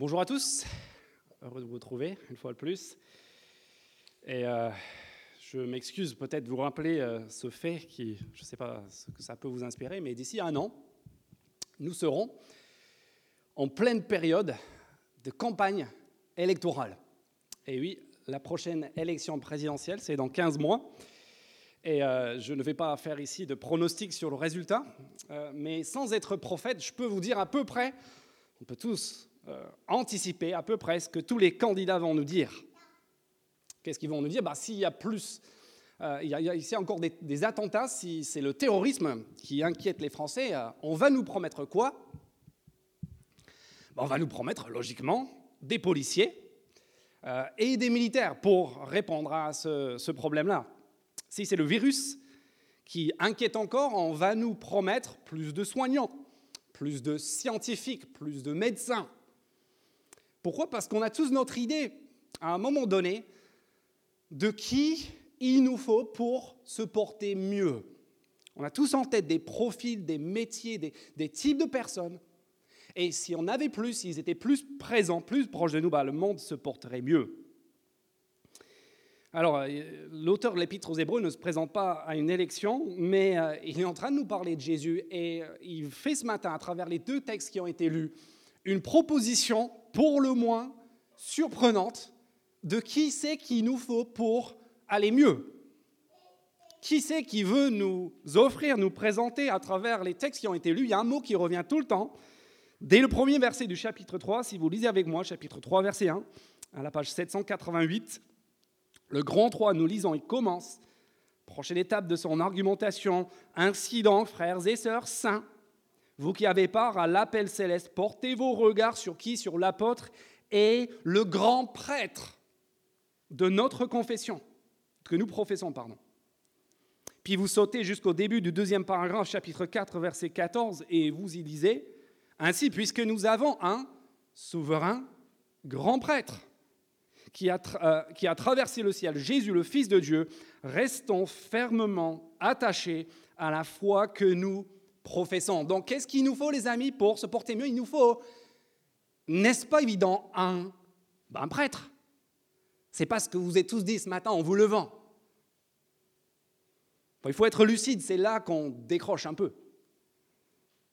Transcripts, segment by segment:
Bonjour à tous, heureux de vous retrouver une fois de plus. Et euh, je m'excuse peut-être de vous rappeler euh, ce fait qui, je ne sais pas ce que ça peut vous inspirer, mais d'ici un an, nous serons en pleine période de campagne électorale. Et oui, la prochaine élection présidentielle, c'est dans 15 mois. Et euh, je ne vais pas faire ici de pronostic sur le résultat, mais sans être prophète, je peux vous dire à peu près, on peut tous euh, anticiper à peu près ce que tous les candidats vont nous dire. Qu'est-ce qu'ils vont nous dire? Bah, S'il y a plus, euh, il y a encore des, attentats, si c'est le terrorisme qui inquiète les Français, euh, on va nous promettre quoi? Bah, On va nous promettre, logiquement, des policiers et des militaires pour répondre à ce problème-là. Si c'est le virus qui inquiète encore, on va nous promettre plus de soignants, plus de scientifiques, plus de médecins, pourquoi? Parce qu'on a tous notre idée, à un moment donné, de qui il nous faut pour se porter mieux. On a tous en tête des profils, des métiers, des, types de personnes. Et si on avait plus, s'ils étaient plus présents, plus proches de nous, bah, le monde se porterait mieux. Alors, euh, l'auteur de l'Épître aux Hébreux ne se présente pas à une élection, mais euh, il est en train de nous parler de Jésus et euh, il fait ce matin, à travers les deux textes qui ont été lus, une proposition pour le moins surprenante de qui c'est qu'il nous faut pour aller mieux. Qui c'est qui veut nous offrir, nous présenter à travers les textes qui ont été lus? Il y a un mot qui revient tout le temps. Dès le premier verset du chapitre 3, si vous lisez avec moi, chapitre 3, verset 1, à la page 788, le grand 3, nous lisons, il commence, prochaine étape de son argumentation, ainsi donc, frères et sœurs saints, vous qui avez part à l'appel céleste, portez vos regards sur qui? Sur l'apôtre et le grand prêtre de notre confession, que nous professons, pardon. Puis vous sautez jusqu'au début du deuxième paragraphe, chapitre 4, verset 14, et vous y lisez, Ainsi, puisque nous avons un souverain grand prêtre qui a, euh, qui a traversé le ciel, Jésus le Fils de Dieu, restons fermement attachés à la foi que nous professons. Donc, qu'est-ce qu'il nous faut, les amis, pour se porter mieux? Il nous faut, n'est-ce pas évident, un, ben, un prêtre. C'est pas ce que vous êtes tous dit ce matin en vous levant. Il faut être lucide, c'est là qu'on décroche un peu.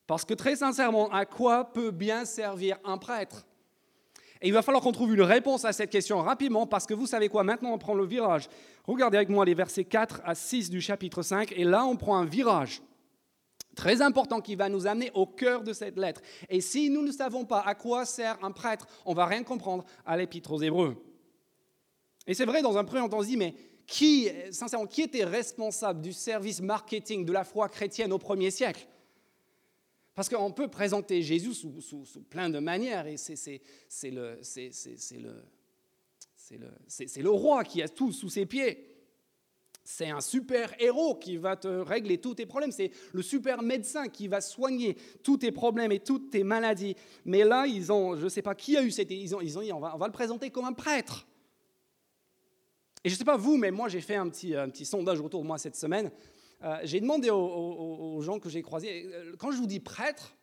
Parce que très sincèrement, à quoi peut bien servir un prêtre? Et il va falloir qu'on trouve une réponse à cette question rapidement, parce que vous savez quoi, maintenant on prend le virage. Regardez avec moi les versets 4 à 6 du chapitre 5, et là on prend un virage très important qui va nous amener au cœur de cette lettre. Et si nous ne savons pas à quoi sert un prêtre, on va rien comprendre à l'épître aux Hébreux. Et c'est vrai, dans un premier temps, on se dit, mais qui, sincèrement, qui était responsable du service marketing de la foi chrétienne au premier siècle? Parce qu'on peut présenter Jésus sous, plein de manières, et c'est le, roi qui a tout sous ses pieds. C'est un super héros qui va te régler tous tes problèmes. C'est le super médecin qui va soigner tous tes problèmes et toutes tes maladies. Mais là, ils ont, je ne sais pas qui a eu cette ils ont, ils ont dit, on va, le présenter comme un prêtre. Et je ne sais pas vous, mais moi, j'ai fait un petit, sondage autour de moi cette semaine. Euh, j'ai demandé aux, gens que j'ai croisés, euh, quand je vous dis prêtre,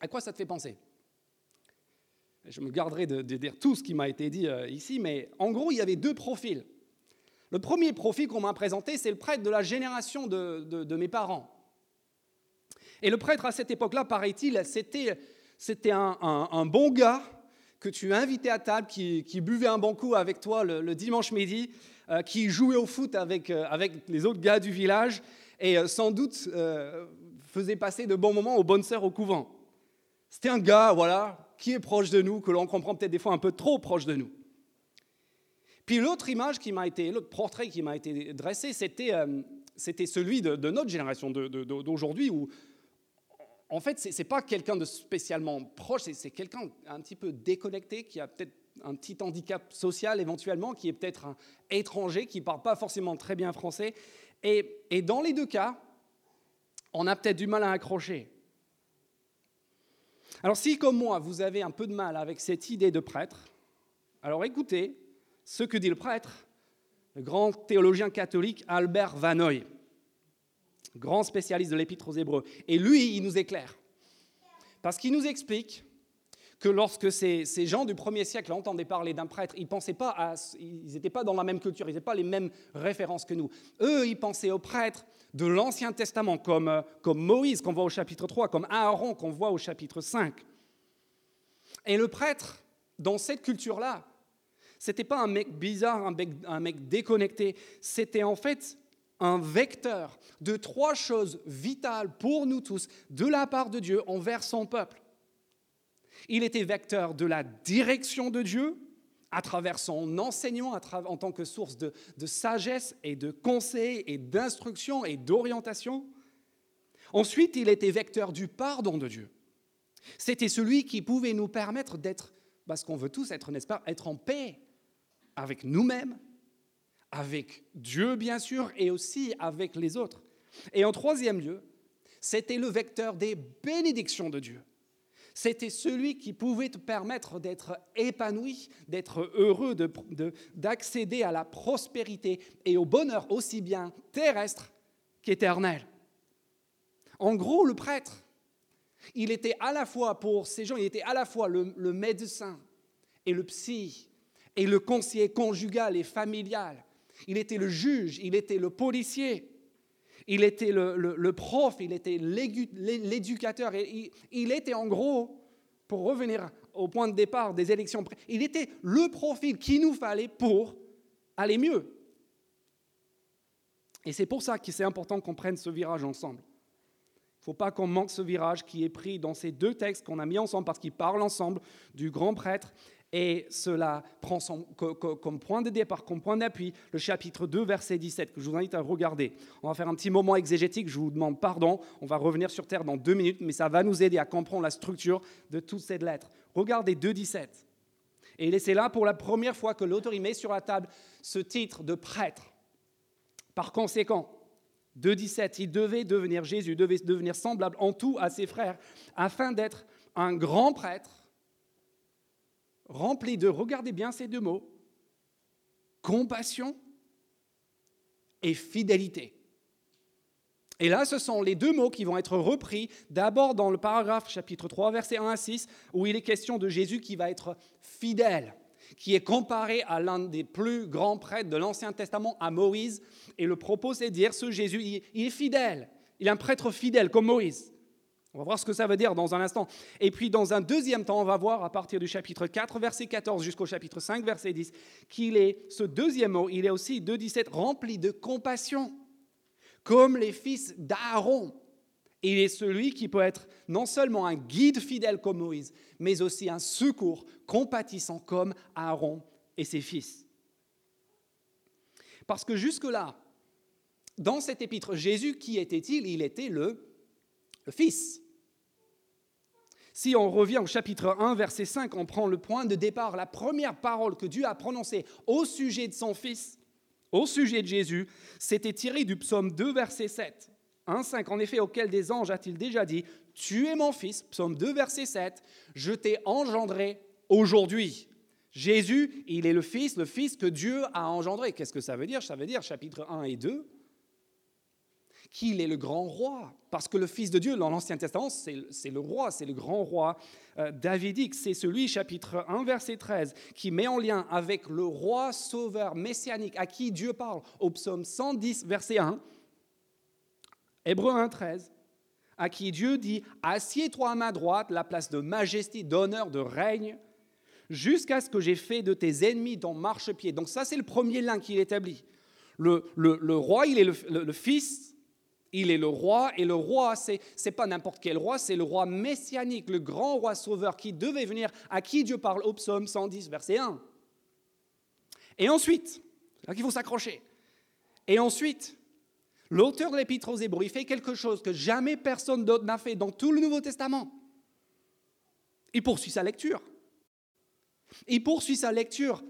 à quoi ça te fait penser? Je me garderai de, dire tout ce qui m'a été dit euh, ici, mais en gros, il y avait deux profils. Le premier profil qu'on m'a présenté, c'est le prêtre de la génération de, mes parents. Et le prêtre à cette époque-là, paraît-il, c'était, un, bon gars que tu invitais à table, qui, buvait un bon coup avec toi le, dimanche midi, euh, qui jouait au foot avec, euh, avec les autres gars du village et euh, sans doute faisait passer de bons moments aux bonnes sœurs au couvent. C'était un gars, voilà, qui est proche de nous, que l'on comprend peut-être des fois un peu trop proche de nous. Puis l'autre image qui m'a été, l'autre portrait qui m'a été dressé, c'était, euh, celui de, notre génération d'aujourd'hui, où en fait, ce n'est pas quelqu'un de spécialement proche, c'est quelqu'un un petit peu déconnecté, qui a peut-être un petit handicap social éventuellement, qui est peut-être un étranger, qui ne parle pas forcément très bien français. Et dans les deux cas, on a peut-être du mal à accrocher. Alors si, comme moi, vous avez un peu de mal avec cette idée de prêtre, alors écoutez, ce que dit le prêtre, le grand théologien catholique Albert Vanoy, grand spécialiste de l'épître aux Hébreux. Et lui, il nous éclaire. Parce qu'il nous explique que lorsque ces, gens du premier siècle entendaient parler d'un prêtre, ils pas ils n'étaient pas dans la même culture, ils n'avaient pas les mêmes références que nous. Eux, ils pensaient aux prêtres de l'Ancien Testament, comme, euh, comme Moïse qu'on voit au chapitre 3, comme Aaron qu'on voit au chapitre 5. Et le prêtre, dans cette culture-là, c'était pas un mec bizarre, un mec, déconnecté, c'était en fait un vecteur de trois choses vitales pour nous tous de la part de Dieu envers son peuple. Il était vecteur de la direction de Dieu à travers son enseignement en tant que source de, sagesse et de conseil et d'instruction et d'orientation. Ensuite, il était vecteur du pardon de Dieu. C'était celui qui pouvait nous permettre d'être, parce qu'on veut tous être, n'est-ce pas, être en paix avec nous-mêmes, avec Dieu bien sûr, et aussi avec les autres. Et en troisième lieu, c'était le vecteur des bénédictions de Dieu. C'était celui qui pouvait te permettre d'être épanoui, d'être heureux, d'accéder à la prospérité et au bonheur aussi bien terrestre qu'éternel. En gros, le prêtre, il était à la fois, pour ces gens, il était à la fois le, le médecin et le psy et le conseiller conjugal et familial. Il était le juge, il était le policier, il était le, prof, il était l'éducateur, il, il était en gros, pour revenir au point de départ des élections, il était le profil qu'il nous fallait pour aller mieux. Et c'est pour ça que c'est important qu'on prenne ce virage ensemble. Il ne faut pas qu'on manque ce virage qui est pris dans ces deux textes qu'on a mis ensemble parce qu'ils parlent ensemble du grand prêtre et cela prend comme point de départ, comme point d'appui, le chapitre 2, verset 17, que je vous invite à regarder. On va faire un petit moment exégétique, je vous demande pardon, on va revenir sur Terre dans deux minutes, mais ça va nous aider à comprendre la structure de toutes ces lettres. Regardez 2, 17. Et c'est là pour la première fois que l'auteur met sur la table ce titre de prêtre. Par conséquent, 17, il devait devenir Jésus, devait devenir semblable en tout à ses frères, afin d'être un grand prêtre rempli de, regardez bien ces deux mots, compassion et fidélité. Et là, ce sont les deux mots qui vont être repris d'abord dans le paragraphe chapitre 3, verset 1 à 6, où il est question de Jésus qui va être fidèle, qui est comparé à l'un des plus grands prêtres de l'Ancien Testament, à Moïse. Et le propos, c'est de dire, ce Jésus, il est fidèle, il est un prêtre fidèle comme Moïse. On va voir ce que ça veut dire dans un instant. Et puis dans un deuxième temps, on va voir à partir du chapitre 4, verset 14 jusqu'au chapitre 5, verset 10, qu'il est, ce deuxième mot, il est aussi 2.17, rempli de compassion, comme les fils d'Aaron. Il est celui qui peut être non seulement un guide fidèle comme Moïse, mais aussi un secours compatissant comme Aaron et ses fils. Parce que jusque-là, dans cet épître, Jésus, qui était-il? Il était le, le Fils. Si on revient au chapitre 1, verset 5, on prend le point de départ, la première parole que Dieu a prononcée au sujet de son Fils, au sujet de Jésus, c'était tiré du psaume 2, verset 7. 1, 5, en effet, auquel des anges a-t-il déjà dit, Tu es mon Fils, psaume 2, verset 7, je t'ai engendré aujourd'hui. Jésus, il est le Fils, le Fils que Dieu a engendré. Qu'est-ce que ça veut dire? Ça veut dire, chapitre 1 et 2, qu'il est le grand roi. Parce que le Fils de Dieu, dans l'Ancien Testament, c'est le roi, c'est le grand roi euh, davidique. C'est celui, chapitre 1, verset 13, qui met en lien avec le roi sauveur messianique à qui Dieu parle au psaume 110, verset 1, Hébreu 1, 13, à qui Dieu dit Assieds-toi à ma droite, la place de majesté, d'honneur, de règne, jusqu'à ce que j'ai fait de tes ennemis ton marchepied. Donc, ça, c'est le premier lien qu'il établit. Le, roi, il est le fils il est le roi, et le roi, ce n'est pas n'importe quel roi, c'est le roi messianique, le grand roi sauveur qui devait venir, à qui Dieu parle au psaume 110, verset 1. Et ensuite, c'est là qu'il faut s'accrocher. Et ensuite, l'auteur de l'Épître aux Hébreux, il fait quelque chose que jamais personne d'autre n'a fait dans tout le Nouveau Testament. Il poursuit sa lecture. Il poursuit sa lecture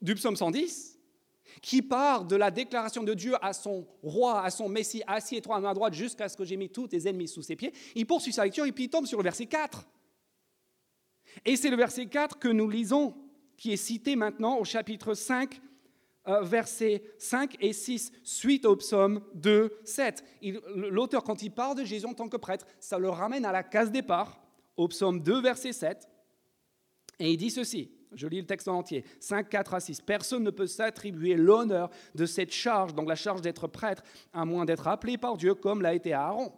du psaume 110 qui part de la déclaration de Dieu à son roi, à son Messie, assieds-toi à ma droite jusqu'à ce que j'ai mis tous tes ennemis sous ses pieds, il poursuit sa lecture et puis il tombe sur le verset 4. Et c'est le verset 4 que nous lisons, qui est cité maintenant au chapitre 5, euh, versets 5 et 6, suite au psaume 2, 7. L'auteur, quand il parle de Jésus en tant que prêtre, ça le ramène à la case départ, au psaume 2, verset 7. Et il dit ceci, je lis le texte en entier, 5, 4 à 6. Personne ne peut s'attribuer l'honneur de cette charge, donc la charge d'être prêtre, à moins d'être appelé par Dieu comme l'a été Aaron.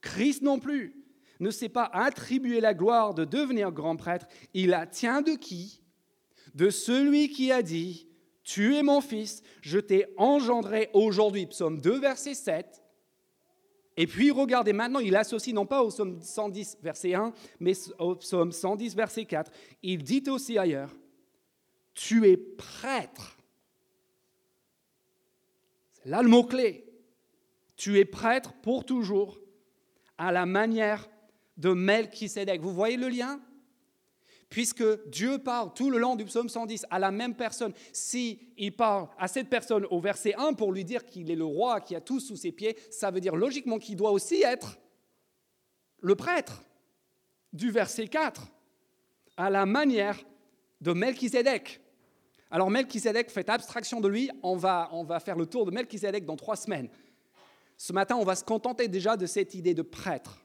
Christ non plus ne s'est pas attribué la gloire de devenir grand prêtre. Il la tient de qui? De celui qui a dit, Tu es mon fils, je t'ai engendré aujourd'hui. Psaume 2, verset 7. Et puis regardez maintenant, il associe non pas au psaume 110, verset 1, mais au psaume 110, verset 4. Il dit aussi ailleurs, tu es prêtre. C'est là le mot-clé. Tu es prêtre pour toujours, à la manière de Melchisedec. Vous voyez le lien? Puisque Dieu parle tout le long du psaume 110 à la même personne, si il parle à cette personne au verset 1 pour lui dire qu'il est le roi qui a tout sous ses pieds, ça veut dire logiquement qu'il doit aussi être le prêtre du verset 4, à la manière de Melchisedec. Alors Melchisedec, faites abstraction de lui, on va, on va faire le tour de Melchisedec dans trois semaines. Ce matin, on va se contenter déjà de cette idée de prêtre.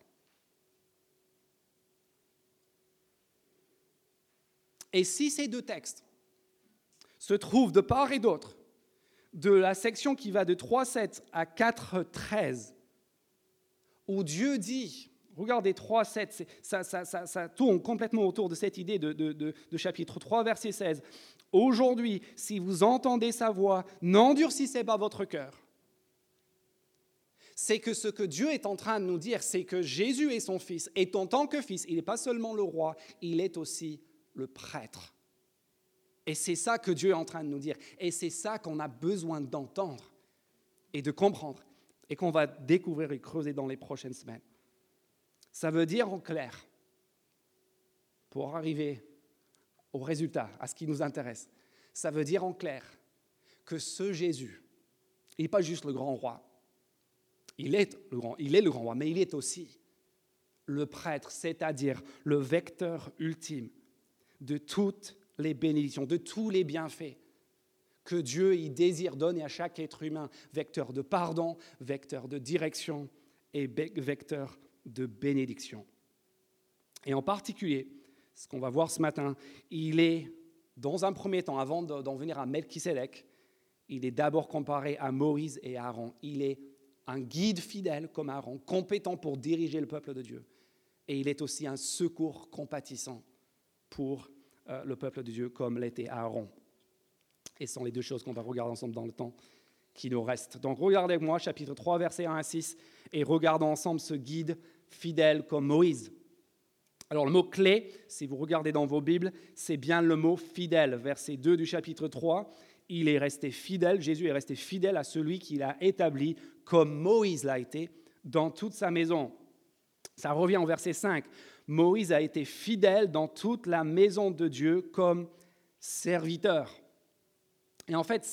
Et si ces deux textes se trouvent de part et d'autre de la section qui va de 3.7 à 4.13, où Dieu dit, regardez 3.7, ça, ça, tourne complètement autour de cette idée de, de chapitre 3, verset 16. Aujourd'hui, si vous entendez sa voix, n'endurcissez pas votre cœur. C'est que ce que Dieu est en train de nous dire, c'est que Jésus est son fils, et en tant que fils, il n'est pas seulement le roi, il est aussi le prêtre. Et c'est ça que Dieu est en train de nous dire. Et c'est ça qu'on a besoin d'entendre et de comprendre et qu'on va découvrir et creuser dans les prochaines semaines. Ça veut dire en clair, pour arriver au résultat, à ce qui nous intéresse, ça veut dire en clair que ce Jésus, il n'est pas juste le grand roi, il est le grand, il est le grand roi, mais il est aussi le prêtre, c'est-à-dire le vecteur ultime de toutes les bénédictions, de tous les bienfaits que Dieu y désire donner à chaque être humain, vecteur de pardon, vecteur de direction et vecteur de bénédiction. Et en particulier, ce qu'on va voir ce matin, il est, dans un premier temps, avant d'en venir à Melchisedec, il est d'abord comparé à Moïse et Aaron. Il est un guide fidèle comme Aaron, compétent pour diriger le peuple de Dieu. Et il est aussi un secours compatissant pour euh, le peuple de Dieu comme l'était Aaron. Et ce sont les deux choses qu'on va regarder ensemble dans le temps qui nous reste. Donc regardez moi chapitre 3, versets 1 à 6, et regardons ensemble ce guide fidèle comme Moïse. Alors le mot clé, si vous regardez dans vos Bibles, c'est bien le mot fidèle. Verset 2 du chapitre 3, il est resté fidèle, Jésus est resté fidèle à celui qu'il a établi comme Moïse l'a été dans toute sa maison. Ça revient au verset 5. Moïse a été fidèle dans toute la maison de Dieu comme serviteur. Et en fait,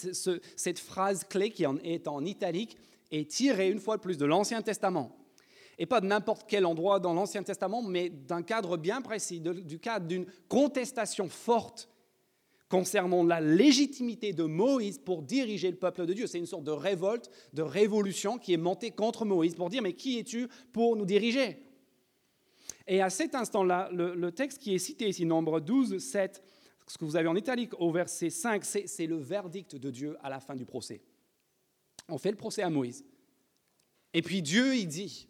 cette phrase clé qui est en italique est tirée une fois de plus de l'Ancien Testament. Et pas de n'importe quel endroit dans l'Ancien Testament, mais d'un cadre bien précis, du cadre d'une contestation forte concernant la légitimité de Moïse pour diriger le peuple de Dieu. C'est une sorte de révolte, de révolution qui est montée contre Moïse pour dire, mais qui es-tu pour nous diriger? Et à cet instant-là, le, texte qui est cité ici, nombre 12, 7, ce que vous avez en italique au verset 5, c'est le verdict de Dieu à la fin du procès. On fait le procès à Moïse. Et puis Dieu, il dit,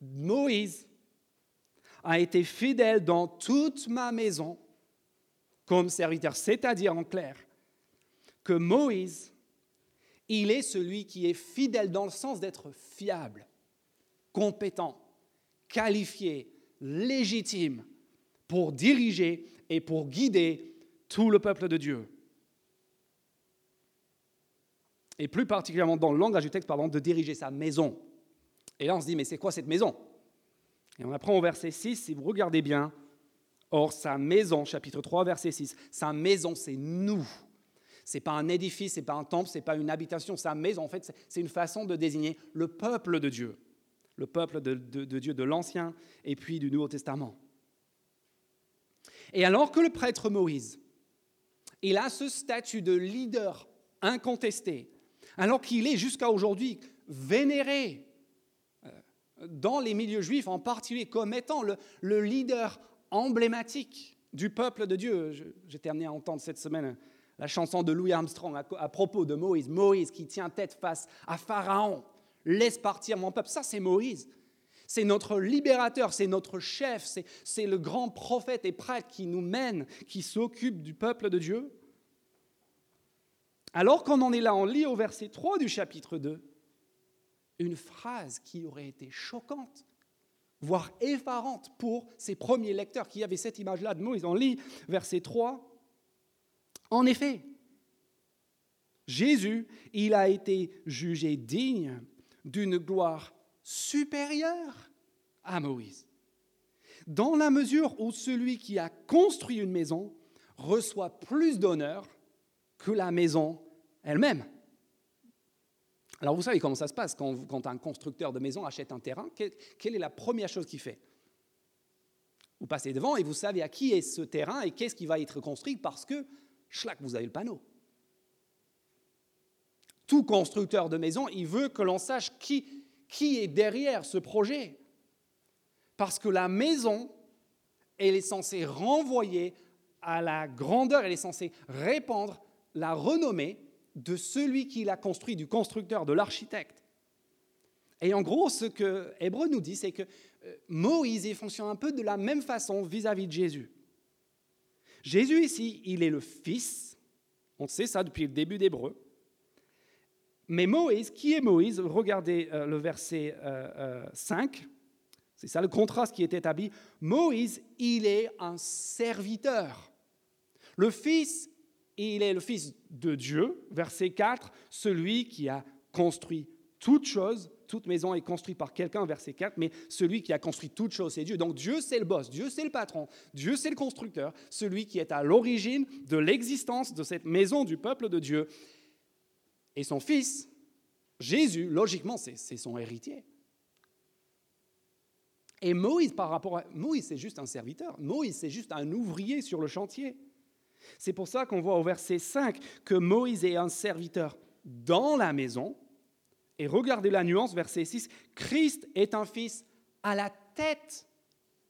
Moïse a été fidèle dans toute ma maison comme serviteur, c'est-à-dire en clair, que Moïse, il est celui qui est fidèle dans le sens d'être fiable, compétent, qualifié, légitime pour diriger et pour guider tout le peuple de Dieu. Et plus particulièrement dans le langage du texte, pardon, de diriger sa maison. Et là, on se dit, mais c'est quoi cette maison? Et on apprend au verset 6, si vous regardez bien, Or, sa maison, chapitre 3, verset 6, sa maison, c'est nous. Ce n'est pas un édifice, ce n'est pas un temple, ce n'est pas une habitation. Sa maison, en fait, c'est une façon de désigner le peuple de Dieu le peuple de, Dieu de l'Ancien et puis du Nouveau Testament. Et alors que le prêtre Moïse, il a ce statut de leader incontesté, alors qu'il est jusqu'à aujourd'hui vénéré euh, dans les milieux juifs en particulier comme étant le, leader emblématique du peuple de Dieu. J'ai terminé à entendre cette semaine la chanson de Louis Armstrong à, propos de Moïse. Moïse qui tient tête face à Pharaon. Laisse partir mon peuple. Ça, c'est Moïse. C'est notre libérateur, c'est notre chef, c'est le grand prophète et prêtre qui nous mène, qui s'occupe du peuple de Dieu. Alors qu'on en est là, on lit au verset 3 du chapitre 2 une phrase qui aurait été choquante, voire effarante pour ces premiers lecteurs qui avaient cette image-là de Moïse. On lit verset 3. En effet, Jésus, il a été jugé digne d'une gloire supérieure à Moïse, dans la mesure où celui qui a construit une maison reçoit plus d'honneur que la maison elle-même. Alors vous savez comment ça se passe quand, un constructeur de maison achète un terrain, quelle, est la première chose qu'il fait? Vous passez devant et vous savez à qui est ce terrain et qu'est-ce qui va être construit parce que, schlac, vous avez le panneau. Tout constructeur de maison, il veut que l'on sache qui, qui est derrière ce projet. Parce que la maison, elle est censée renvoyer à la grandeur, elle est censée répandre la renommée de celui qui l'a construit, du constructeur, de l'architecte. Et en gros, ce que Hébreu nous dit, c'est que euh, Moïse fonctionne un peu de la même façon vis-à-vis de Jésus. Jésus ici, il est le Fils, on sait ça depuis le début d'Hébreu. Mais Moïse, qui est Moïse? Regardez euh, le verset 5, euh, c'est ça le contraste qui est établi. Moïse, il est un serviteur. Le Fils, il est le Fils de Dieu, verset 4, celui qui a construit toute chose, toute maison est construite par quelqu'un, verset 4, mais celui qui a construit toute chose, c'est Dieu. Donc Dieu, c'est le boss, Dieu, c'est le patron, Dieu, c'est le constructeur, celui qui est à l'origine de l'existence de cette maison du peuple de Dieu. Et son Fils, Jésus, logiquement, c'est son héritier. Et Moïse, par rapport à... Moïse, c'est juste un serviteur. Moïse, c'est juste un ouvrier sur le chantier. C'est pour ça qu'on voit au verset 5 que Moïse est un serviteur dans la maison. Et regardez la nuance, verset 6, Christ est un fils à la tête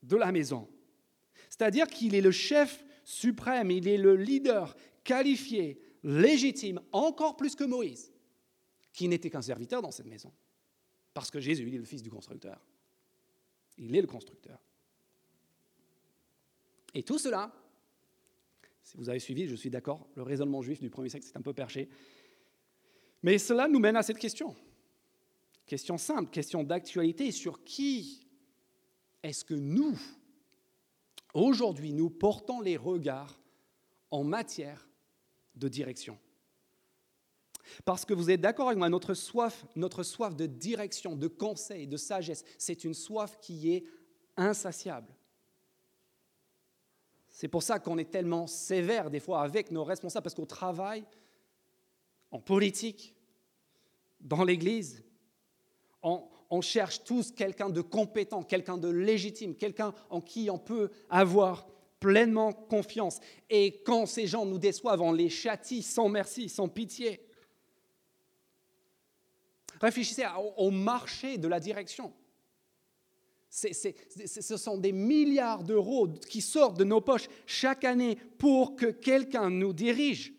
de la maison. C'est-à-dire qu'il est le chef suprême, il est le leader qualifié, légitime, encore plus que Moïse, qui n'était qu'un serviteur dans cette maison. Parce que Jésus, il est le fils du constructeur. Il est le constructeur. Et tout cela, si vous avez suivi, je suis d'accord, le raisonnement juif du premier siècle, c'est un peu perché. Mais cela nous mène à cette question. Question simple, question d'actualité sur qui est-ce que nous, aujourd'hui, nous portons les regards en matière de direction Parce que vous êtes d'accord avec moi, notre soif, notre soif de direction, de conseil, de sagesse, c'est une soif qui est insatiable. C'est pour ça qu'on est tellement sévère des fois avec nos responsables, parce qu'au travail, en politique, dans l'Église, on, on, cherche tous quelqu'un de compétent, quelqu'un de légitime, quelqu'un en qui on peut avoir pleinement confiance. Et quand ces gens nous déçoivent, on les châtie sans merci, sans pitié. Réfléchissez au marché de la direction ce sont des milliards d'euros qui sortent de nos poches chaque année pour que quelqu'un nous dirige.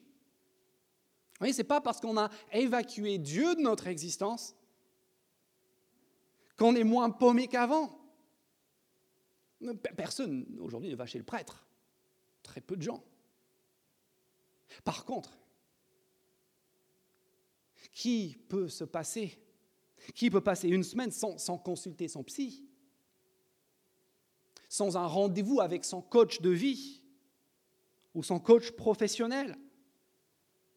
Oui, ce n'est pas parce qu'on a évacué Dieu de notre existence qu'on est moins paumé qu'avant. Personne aujourd'hui ne va chez le prêtre. Très peu de gens. Par contre, qui peut se passer Qui peut passer une semaine sans, consulter son psy sans un rendez-vous avec son coach de vie ou son coach professionnel?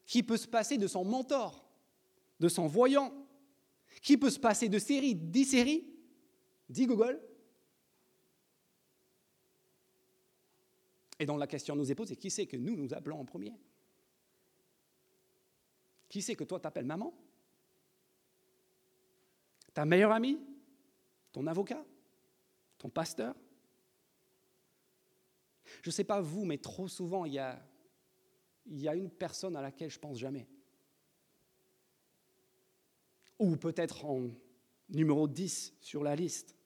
Qui peut se passer de son mentor, de son voyant? Qui peut se passer de séries, dix séries? Dit Google. Et donc la question nous est posée, qui c'est que nous nous appelons en premier? Qui c'est que toi t'appelles maman? Ta meilleure amie? Ton avocat? Ton pasteur? Je ne sais pas vous, mais trop souvent, il y a, une personne à laquelle je pense jamais. Ou peut-être en numéro 10 sur la liste.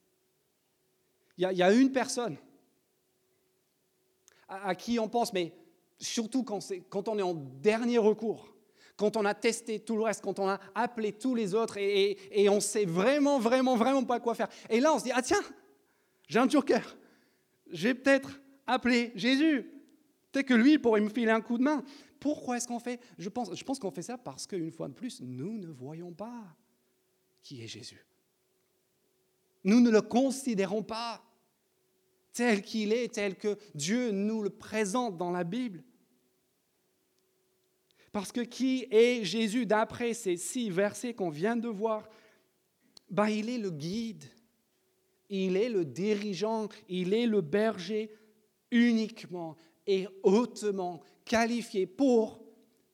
Il y a une personne à, qui on pense, mais surtout quand, on est en dernier recours, quand on a testé tout le reste, quand on a appelé tous les autres et, et, on sait vraiment, vraiment, vraiment pas quoi faire. Et là, on se dit, ah tiens, j'ai un joker. J'ai peut-être appelé Jésus. Peut-être que lui pourrait me filer un coup de main. Pourquoi est-ce qu'on fait? Je pense, je pense qu'on fait ça parce qu'une fois de plus, nous ne voyons pas qui est Jésus. Nous ne le considérons pas tel qu'il est, tel que Dieu nous le présente dans la Bible. Parce que qui est Jésus d'après ces six versets qu'on vient de voir? Ben, Il est le guide, il est le dirigeant, il est le berger uniquement et hautement qualifié pour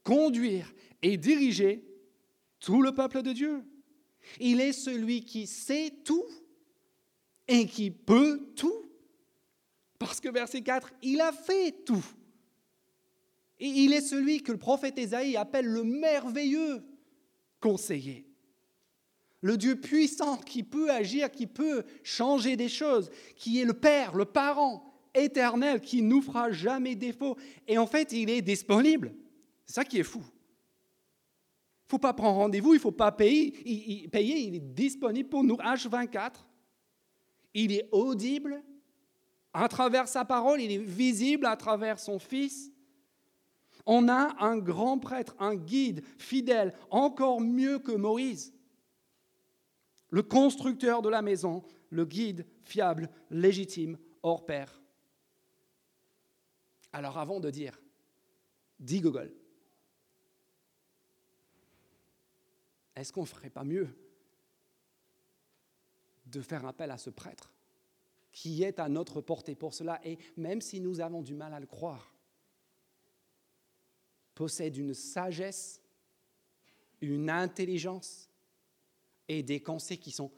conduire et diriger tout le peuple de Dieu. Il est celui qui sait tout et qui peut tout. Parce que verset 4, il a fait tout. Et il est celui que le prophète Ésaïe appelle le merveilleux conseiller. Le Dieu puissant qui peut agir, qui peut changer des choses, qui est le Père, le parent éternel, qui nous fera jamais défaut. Et en fait, il est disponible. C'est ça qui est fou. Il ne faut pas prendre rendez-vous, il ne faut pas payer. Il, payer. il est disponible pour nous H24. Il est audible à travers sa parole, il est visible à travers son Fils. On a un grand prêtre, un guide fidèle, encore mieux que Moïse. Le constructeur de la maison, le guide fiable, légitime, hors pair. Alors avant de dire, dis Google, est-ce qu'on ne ferait pas mieux de faire appel à ce prêtre qui est à notre portée pour cela et même si nous avons du mal à le croire, possède une sagesse, une intelligence et des conseils qui sont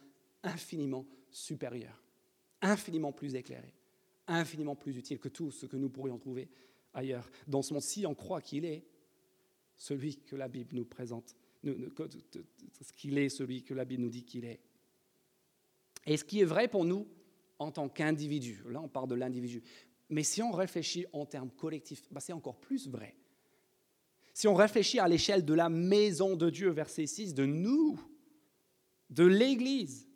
infiniment supérieurs, infiniment plus éclairés, infiniment plus utiles que tout ce que nous pourrions trouver ailleurs. Dans ce monde-ci, on croit qu'il est celui que la Bible nous présente, ce qu'il est, celui que la Bible nous dit qu'il est. Et ce qui est vrai pour nous en tant qu'individu, là on parle de l'individu, mais si on réfléchit en termes collectifs, bah, c'est encore plus vrai. Si on réfléchit à l'échelle de la maison de Dieu, verset 6, de nous, de l'Église,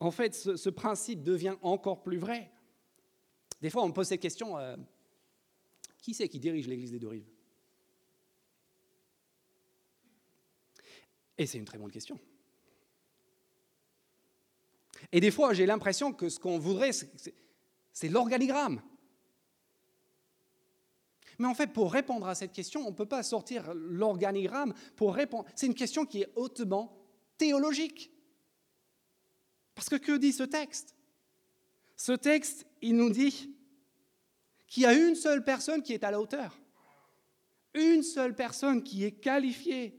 en fait, ce, principe devient encore plus vrai. Des fois, on me pose cette question, euh, qui c'est qui dirige l'Église des deux rives Et c'est une très bonne question. Et des fois, j'ai l'impression que ce qu'on voudrait, c'est l'organigramme. Mais en fait, pour répondre à cette question, on ne peut pas sortir l'organigramme pour répondre. C'est une question qui est hautement théologique. Parce que que dit ce texte? Ce texte, il nous dit qu'il y a une seule personne qui est à la hauteur. Une seule personne qui est qualifiée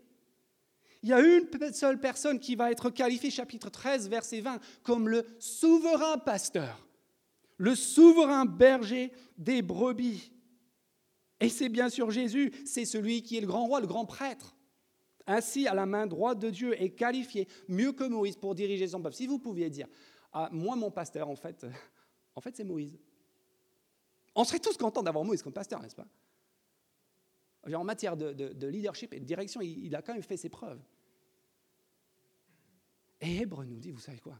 il y a une seule personne qui va être qualifiée, chapitre 13, verset 20, comme le souverain pasteur, le souverain berger des brebis. Et c'est bien sûr Jésus, c'est celui qui est le grand roi, le grand prêtre, assis à la main droite de Dieu et qualifié mieux que Moïse pour diriger son peuple. Si vous pouviez dire, ah, moi mon pasteur, en fait c'est Moïse. On serait tous contents d'avoir Moïse comme pasteur, n'est-ce pas? En matière de, leadership et de direction, il, a quand même fait ses preuves. Et Hébreu nous dit, vous savez quoi?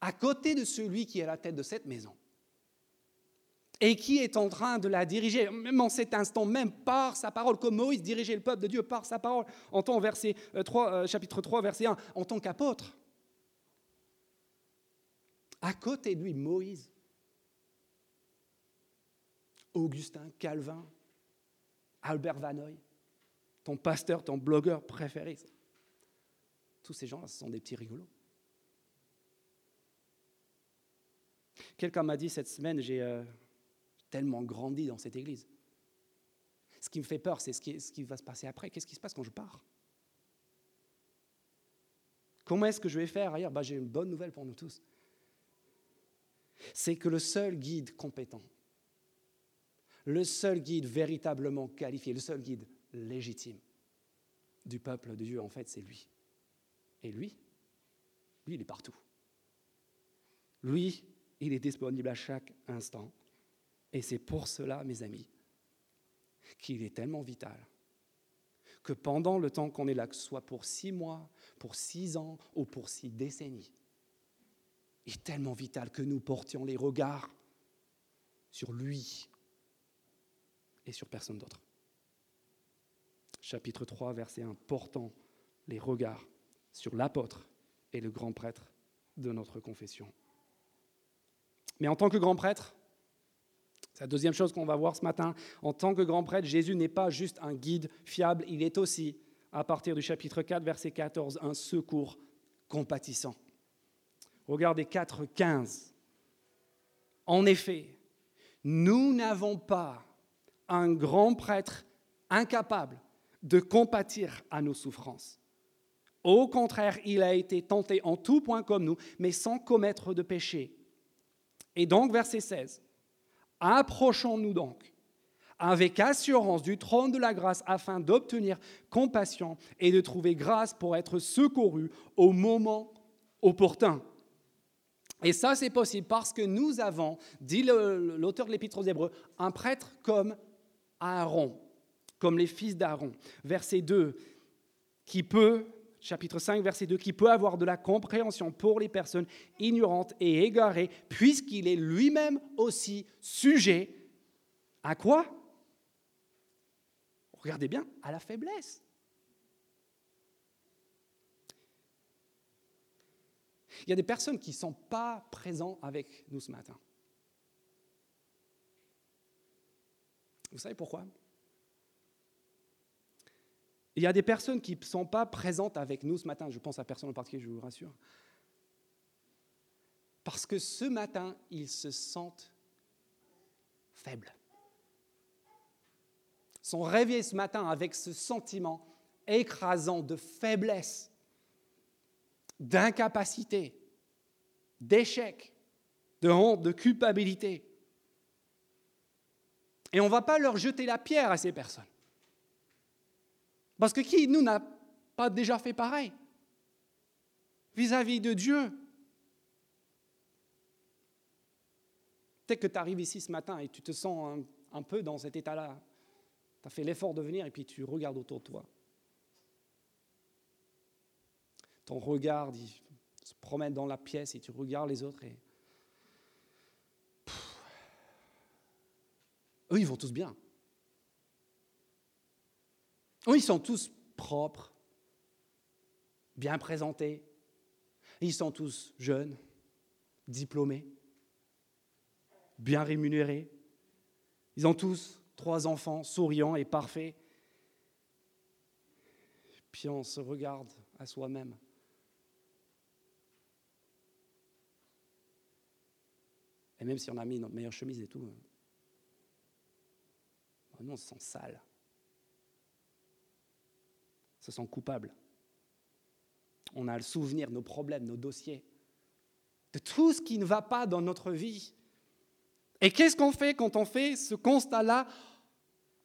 À côté de celui qui est à la tête de cette maison, et qui est en train de la diriger, même en cet instant même, par sa parole, comme Moïse dirigeait le peuple de Dieu par sa parole, en tant verset 3, euh, euh, chapitre 3, verset 1, en tant qu'apôtre. À côté de lui, Moïse, Augustin, Calvin, Albert Vanoy, ton pasteur, ton blogueur préféré. Tous ces gens-là, ce sont des petits rigolos. Quelqu'un m'a dit cette semaine, j'ai euh, tellement grandi dans cette église. Ce qui me fait peur, c'est ce qui, va se passer après. Qu'est-ce qui se passe quand je pars? Comment est-ce que je vais faire ailleurs? Bah, J'ai une bonne nouvelle pour nous tous. C'est que le seul guide compétent le seul guide véritablement qualifié, le seul guide légitime du peuple de Dieu, en fait, c'est lui. Et lui, lui, il est partout. Lui, il est disponible à chaque instant. Et c'est pour cela, mes amis, qu'il est tellement vital que pendant le temps qu'on est là, que ce soit pour six mois, pour six ans ou pour six décennies, il est tellement vital que nous portions les regards sur lui et sur personne d'autre. Chapitre 3, verset 1, portant les regards sur l'apôtre et le grand prêtre de notre confession. Mais en tant que grand prêtre, c'est la deuxième chose qu'on va voir ce matin. En tant que grand prêtre, Jésus n'est pas juste un guide fiable, il est aussi, à partir du chapitre 4, verset 14, un secours compatissant. Regardez 4, 15. En effet, nous n'avons pas un grand prêtre incapable de compatir à nos souffrances. Au contraire, il a été tenté en tout point comme nous, mais sans commettre de péché. Et donc, verset 16, Approchons-nous donc avec assurance du trône de la grâce afin d'obtenir compassion et de trouver grâce pour être secouru au moment opportun. Et ça, c'est possible parce que nous avons, dit l'auteur de l'Épître aux Hébreux, un prêtre comme Aaron, comme les fils d'Aaron. Verset 2, qui peut chapitre 5, verset 2, qui peut avoir de la compréhension pour les personnes ignorantes et égarées, puisqu'il est lui-même aussi sujet à quoi? Regardez bien, à la faiblesse. Il y a des personnes qui ne sont pas présentes avec nous ce matin. Vous savez pourquoi? Il y a des personnes qui ne sont pas présentes avec nous ce matin. Je pense à personne en particulier, je vous rassure. Parce que ce matin, ils se sentent faibles. Ils sont réveillés ce matin avec ce sentiment écrasant de faiblesse, d'incapacité, d'échec, de honte, de culpabilité. Et on ne va pas leur jeter la pierre à ces personnes. Parce que qui, nous, n'a pas déjà fait pareil vis-à-vis de Dieu? Peut-être que tu arrives ici ce matin et tu te sens un, peu dans cet état-là. Tu as fait l'effort de venir et puis tu regardes autour de toi. Ton regard se promène dans la pièce et tu regardes les autres et... eux, ils vont tous bien. Ils sont tous propres, bien présentés. Ils sont tous jeunes, diplômés, bien rémunérés. Ils ont tous trois enfants souriants et parfaits. Puis on se regarde à soi-même. Et même si on a mis notre meilleure chemise et tout, nous on se sent sale se sent coupable. On a le souvenir nos problèmes, nos dossiers, de tout ce qui ne va pas dans notre vie. Et qu'est-ce qu'on fait quand on fait ce constat-là?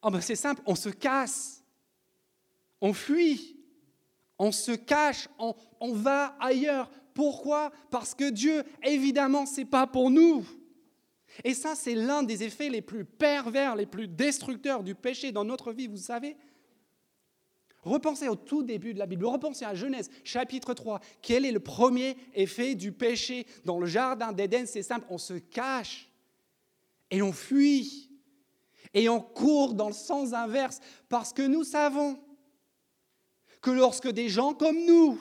Oh ben C'est simple, on se casse, on fuit, on se cache, on, on va ailleurs. Pourquoi? Parce que Dieu, évidemment, ce n'est pas pour nous. Et ça, c'est l'un des effets les plus pervers, les plus destructeurs du péché dans notre vie, vous savez. Repensez au tout début de la Bible, repensez à Genèse chapitre 3. Quel est le premier effet du péché dans le jardin d'Éden? C'est simple, on se cache et on fuit et on court dans le sens inverse parce que nous savons que lorsque des gens comme nous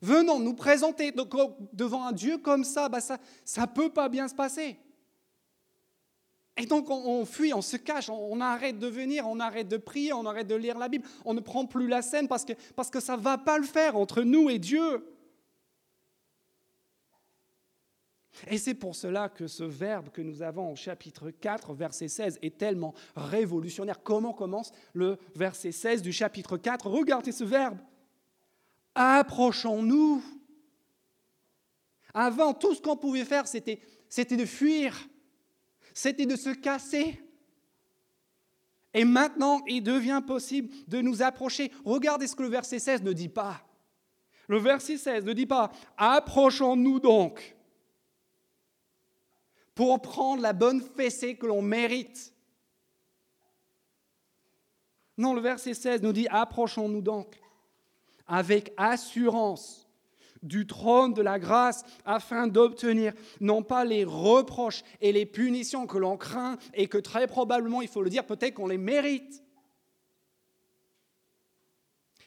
venons nous présenter devant un Dieu comme ça, bah ça ne peut pas bien se passer. Et donc on, fuit, on se cache, on, arrête de venir, on arrête de prier, on arrête de lire la Bible, on ne prend plus la scène parce que, parce que ça ne va pas le faire entre nous et Dieu. Et c'est pour cela que ce verbe que nous avons au chapitre 4, verset 16, est tellement révolutionnaire. Comment commence le verset 16 du chapitre 4 Regardez ce verbe. Approchons-nous. Avant, tout ce qu'on pouvait faire, c'était de fuir c'était de se casser. Et maintenant, il devient possible de nous approcher. Regardez ce que le verset 16 ne dit pas. Le verset 16 ne dit pas Approchons-nous donc. pour prendre la bonne fessée que l'on mérite. Non, le verset 16 nous dit, approchons-nous donc avec assurance du trône de la grâce afin d'obtenir non pas les reproches et les punitions que l'on craint et que très probablement, il faut le dire, peut-être qu'on les mérite,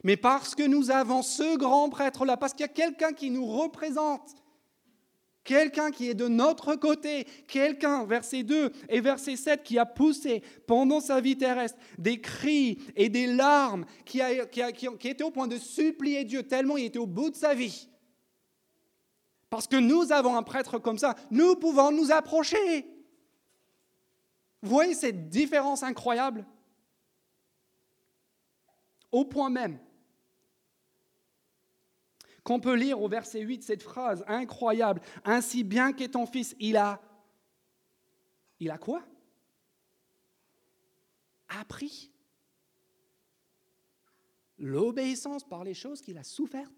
mais parce que nous avons ce grand prêtre-là, parce qu'il y a quelqu'un qui nous représente, quelqu'un qui est de notre côté, quelqu'un, verset 2 et verset 7, qui a poussé pendant sa vie terrestre des cris et des larmes, qui, était au point de supplier Dieu tellement il était au bout de sa vie. Parce que nous avons un prêtre comme ça, nous pouvons nous approcher. Vous voyez cette différence incroyable? Au point même qu'on peut lire au verset 8 cette phrase incroyable. Ainsi bien qu'est ton fils, il a... Il a quoi? Appris l'obéissance par les choses qu'il a souffertes.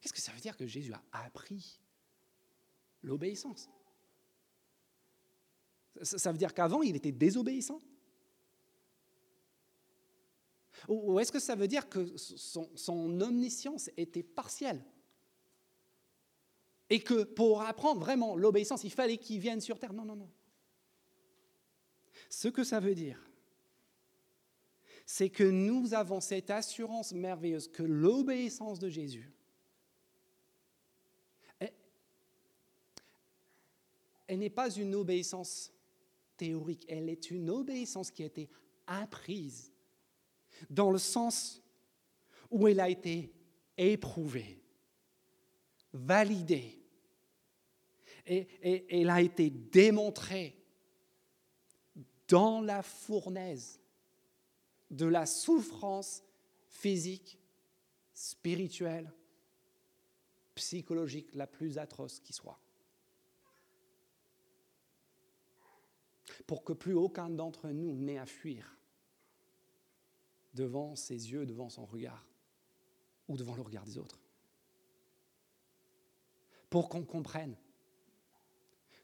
Qu'est-ce que ça veut dire que Jésus a appris l'obéissance? Ça veut dire qu'avant, il était désobéissant ou est-ce que ça veut dire que son, omniscience était partielle? Et que pour apprendre vraiment l'obéissance, il fallait qu'il vienne sur terre? Non, non, non. Ce que ça veut dire, c'est que nous avons cette assurance merveilleuse que l'obéissance de Jésus, elle n'est pas une obéissance théorique, elle est une obéissance qui a été apprise dans le sens où elle a été éprouvée, validée, et, elle a été démontrée dans la fournaise de la souffrance physique, spirituelle, psychologique la plus atroce qui soit. Pour que plus aucun d'entre nous n'ait à fuir devant ses yeux, devant son regard, ou devant le regard des autres. Pour qu'on comprenne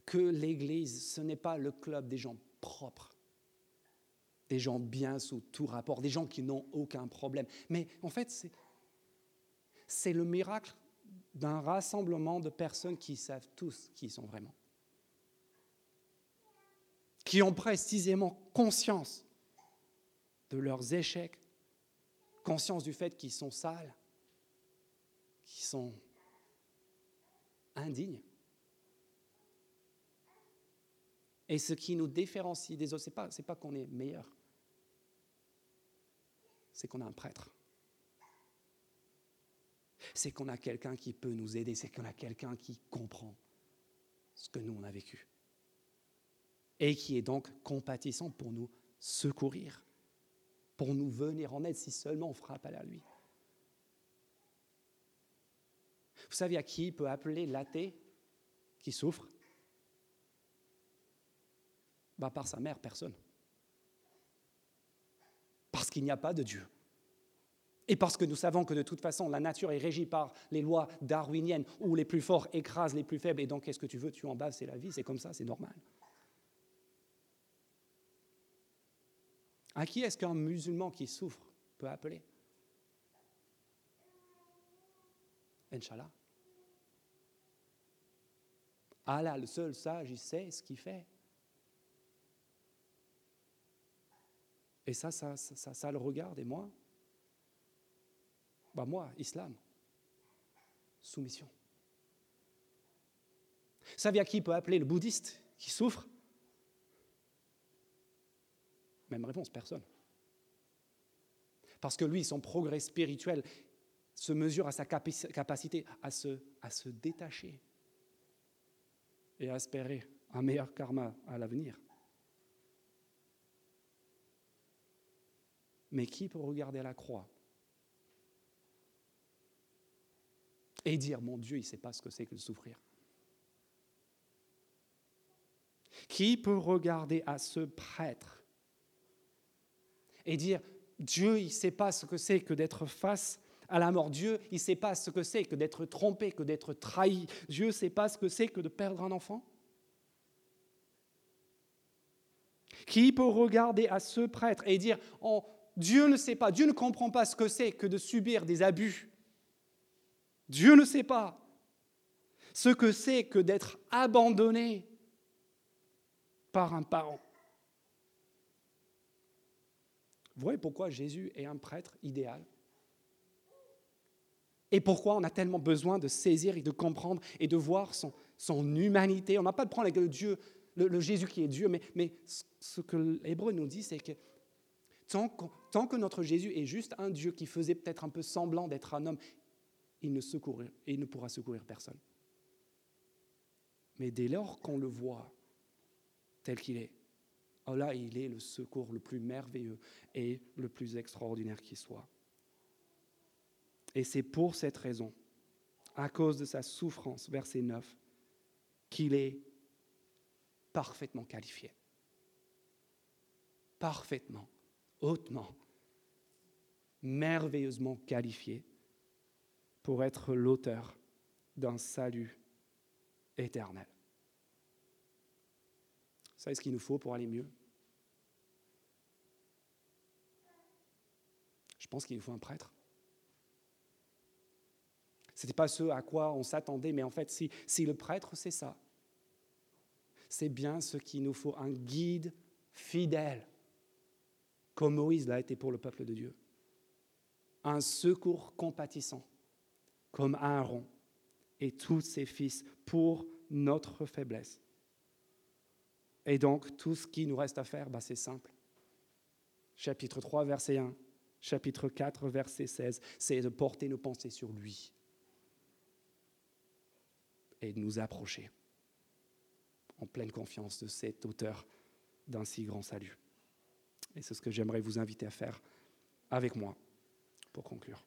que l'Église, ce n'est pas le club des gens propres, des gens bien sous tout rapport, des gens qui n'ont aucun problème. Mais en fait, c'est, le miracle d'un rassemblement de personnes qui savent tous qui ils sont vraiment, qui ont précisément conscience de leurs échecs, conscience du fait qu'ils sont sales, qu'ils sont indignes. Et ce qui nous différencie des autres, ce n'est pas, qu'on est meilleur, c'est qu'on a un prêtre. C'est qu'on a quelqu'un qui peut nous aider, c'est qu'on a quelqu'un qui comprend ce que nous on a vécu. Et qui est donc compatissant pour nous secourir pour nous venir en aide si seulement on frappe à lui. Vous savez à qui peut appeler l'athée qui souffre? Bah, Par sa mère, personne. Parce qu'il n'y a pas de Dieu. Et parce que nous savons que de toute façon, la nature est régie par les lois darwiniennes où les plus forts écrasent les plus faibles. Et donc, qu'est-ce que tu veux? Tu en bas, c'est la vie, c'est comme ça, c'est normal. À qui est-ce qu'un musulman qui souffre peut appeler Inch'Allah. Allah, le seul sage, il sait ce qu'il fait. Et ça, ça, ça, ça, le regarde. Et moi bah Moi, islam, soumission. Vous à qui peut appeler le bouddhiste qui souffre même réponse, personne. Parce que lui, son progrès spirituel se mesure à sa capacité à se, détacher et à espérer un meilleur karma à l'avenir. Mais qui peut regarder la croix et dire, mon Dieu, il ne sait pas ce que c'est que de souffrir? Qui peut regarder à ce prêtre et dire Dieu, il ne sait pas ce que c'est que d'être face à la mort. Dieu, il ne sait pas ce que c'est que d'être trompé, que d'être trahi. Dieu ne sait pas ce que c'est que de perdre un enfant. Qui peut regarder à ce prêtre et dire oh, Dieu ne sait pas, Dieu ne comprend pas ce que c'est que de subir des abus. Dieu ne sait pas ce que c'est que d'être abandonné par un parent. Vous voyez pourquoi Jésus est un prêtre idéal Et pourquoi on a tellement besoin de saisir et de comprendre et de voir son, son humanité. On n'a pas de prendre le le, Jésus qui est Dieu, mais, mais ce que l'Hébreu nous dit, c'est que tant, tant que notre Jésus est juste un Dieu qui faisait peut-être un peu semblant d'être un homme, il ne, secourir, il ne pourra secourir personne. Mais dès lors qu'on le voit tel qu'il est. Oh là, il est le secours le plus merveilleux et le plus extraordinaire qui soit. Et c'est pour cette raison, à cause de sa souffrance, verset 9, qu'il est parfaitement qualifié. Parfaitement, hautement, merveilleusement qualifié pour être l'auteur d'un salut éternel. Vous savez ce qu'il nous faut pour aller mieux? Je pense qu'il nous faut un prêtre. Ce n'était pas ce à quoi on s'attendait, mais en fait, si, le prêtre, c'est ça, c'est bien ce qu'il nous faut, un guide fidèle, comme Moïse l'a été pour le peuple de Dieu. Un secours compatissant, comme Aaron et tous ses fils, pour notre faiblesse. Et donc, tout ce qui nous reste à faire, bah, c'est simple. Chapitre 3, verset 1. Chapitre 4, verset 16. C'est de porter nos pensées sur lui. Et de nous approcher en pleine confiance de cet auteur d'un si grand salut. Et c'est ce que j'aimerais vous inviter à faire avec moi pour conclure.